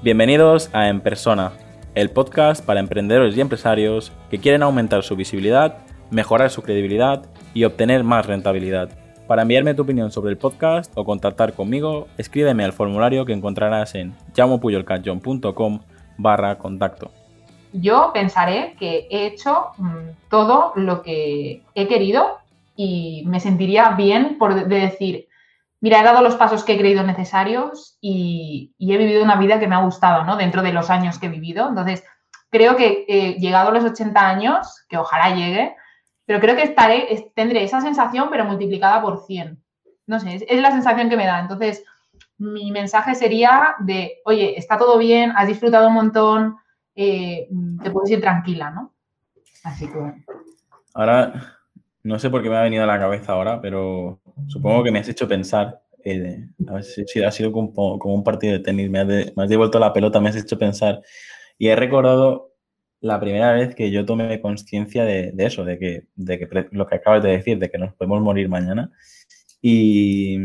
Bienvenidos a En Persona, el podcast para emprendedores y empresarios que quieren aumentar su visibilidad, mejorar su credibilidad y obtener más rentabilidad. Para enviarme tu opinión sobre el podcast o contactar conmigo, escríbeme al formulario que encontrarás en llamopuyolcanchon.com barra contacto. Yo pensaré que he hecho mm, todo lo que he querido y me sentiría bien por de decir, mira, he dado los pasos que he creído necesarios y, he vivido una vida que me ha gustado, ¿no? Dentro de los años que he vivido. Entonces, creo que eh, llegado los 80 años, que ojalá llegue, pero creo que estaré, tendré esa sensación, pero multiplicada por 100. No sé, es, la sensación que me da. Entonces, mi mensaje sería de, oye, está todo bien, has disfrutado un montón, eh, te puedes ir tranquila, ¿no? Así que... Ahora, no sé por qué me ha venido a la cabeza ahora, pero supongo que me has hecho pensar. Eh, a ver si, ha sido como, un partido de tenis, me has, devuelto la pelota, me has hecho pensar. Y he recordado la primera vez que yo tomé conciencia de, eso, de que, de que lo que acabas de decir, de que nos podemos morir mañana. Y,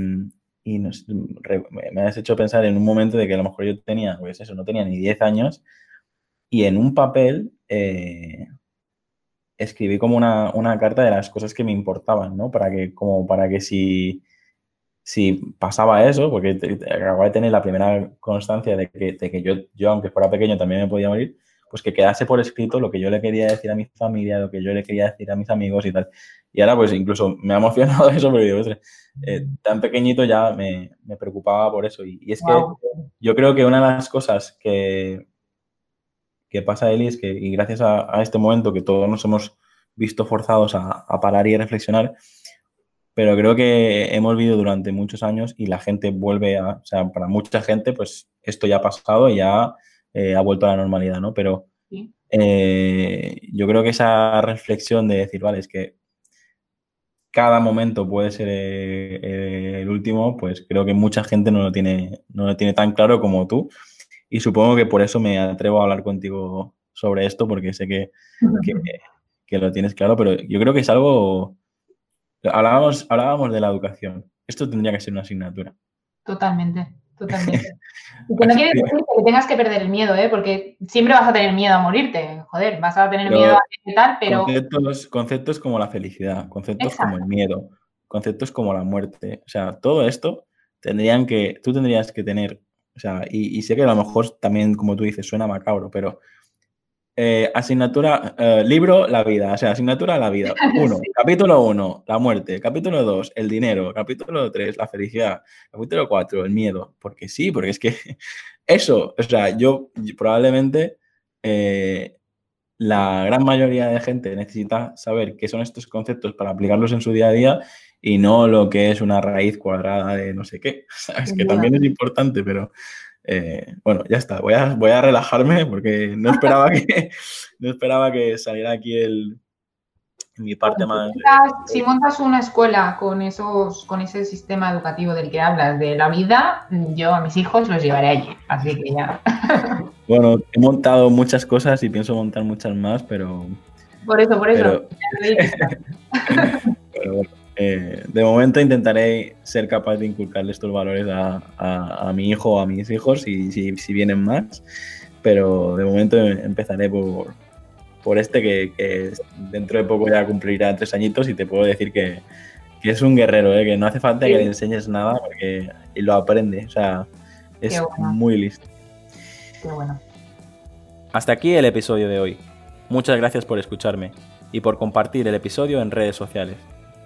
me has hecho pensar en un momento de que a lo mejor yo tenía, pues eso, no tenía ni 10 años, y en un papel eh, escribí como una, carta de las cosas que me importaban, ¿no? Para que, como para que si, si pasaba eso, porque acababa de tener la primera constancia de que, de que yo, yo, aunque fuera pequeño, también me podía morir, pues que quedase por escrito lo que yo le quería decir a mi familia, lo que yo le quería decir a mis amigos y tal. Y ahora, pues incluso me ha emocionado eso, pero digo, eh, tan pequeñito ya me, preocupaba por eso. Y, es que yo creo que una de las cosas que, que pasa, Eli, es que, y gracias a, este momento que todos nos hemos visto forzados a, parar y a reflexionar, pero creo que hemos vivido durante muchos años y la gente vuelve a, o sea, para mucha gente, pues esto ya ha pasado y ya eh, ha vuelto a la normalidad, ¿no? Pero eh, yo creo que esa reflexión de decir, vale, es que cada momento puede ser eh, el último, pues creo que mucha gente no lo tiene, no lo tiene tan claro como tú. Y supongo que por eso me atrevo a hablar contigo sobre esto, porque sé que, que, lo tienes claro, pero yo creo que es algo... Hablábamos, hablábamos de la educación. Esto tendría que ser una asignatura. Totalmente, totalmente. Y que no quiere decir que tengas que perder el miedo, ¿eh? porque siempre vas a tener miedo a morirte. Joder, vas a tener miedo a tal, pero. Conceptos, conceptos como la felicidad, conceptos como el miedo, conceptos como la muerte. O sea, todo esto tendrían que. Tú tendrías que tener o sea, y, sé que a lo mejor también, como tú dices, suena macabro, pero eh, asignatura, eh, libro, la vida, o sea, asignatura, la vida. Uno, capítulo uno, la muerte. Capítulo dos, el dinero. Capítulo tres, la felicidad. Capítulo cuatro, el miedo. Porque sí, porque es que eso, o sea, yo probablemente eh, la gran mayoría de gente necesita saber qué son estos conceptos para aplicarlos en su día a día y no lo que es una raíz cuadrada de no sé qué. Es que también es importante, pero eh, bueno, ya está. Voy a, voy a relajarme porque no esperaba que, no esperaba que saliera aquí el, mi parte más. Si montas una escuela con, esos, con ese sistema educativo del que hablas de la vida, yo a mis hijos los llevaré allí. Así que ya. Bueno, he montado muchas cosas y pienso montar muchas más, pero. Por eso, por eso. pero bueno. Eh, de momento intentaré ser capaz de inculcarle estos valores a, mi hijo o a mis hijos y si, vienen más, pero de momento empezaré por, por este que, dentro de poco ya cumplirá tres añitos y te puedo decir que, es un guerrero, ¿eh? que no hace falta que le enseñes nada porque lo aprende, o sea, es muy listo. Qué bueno. Hasta aquí el episodio de hoy. Muchas gracias por escucharme y por compartir el episodio en redes sociales.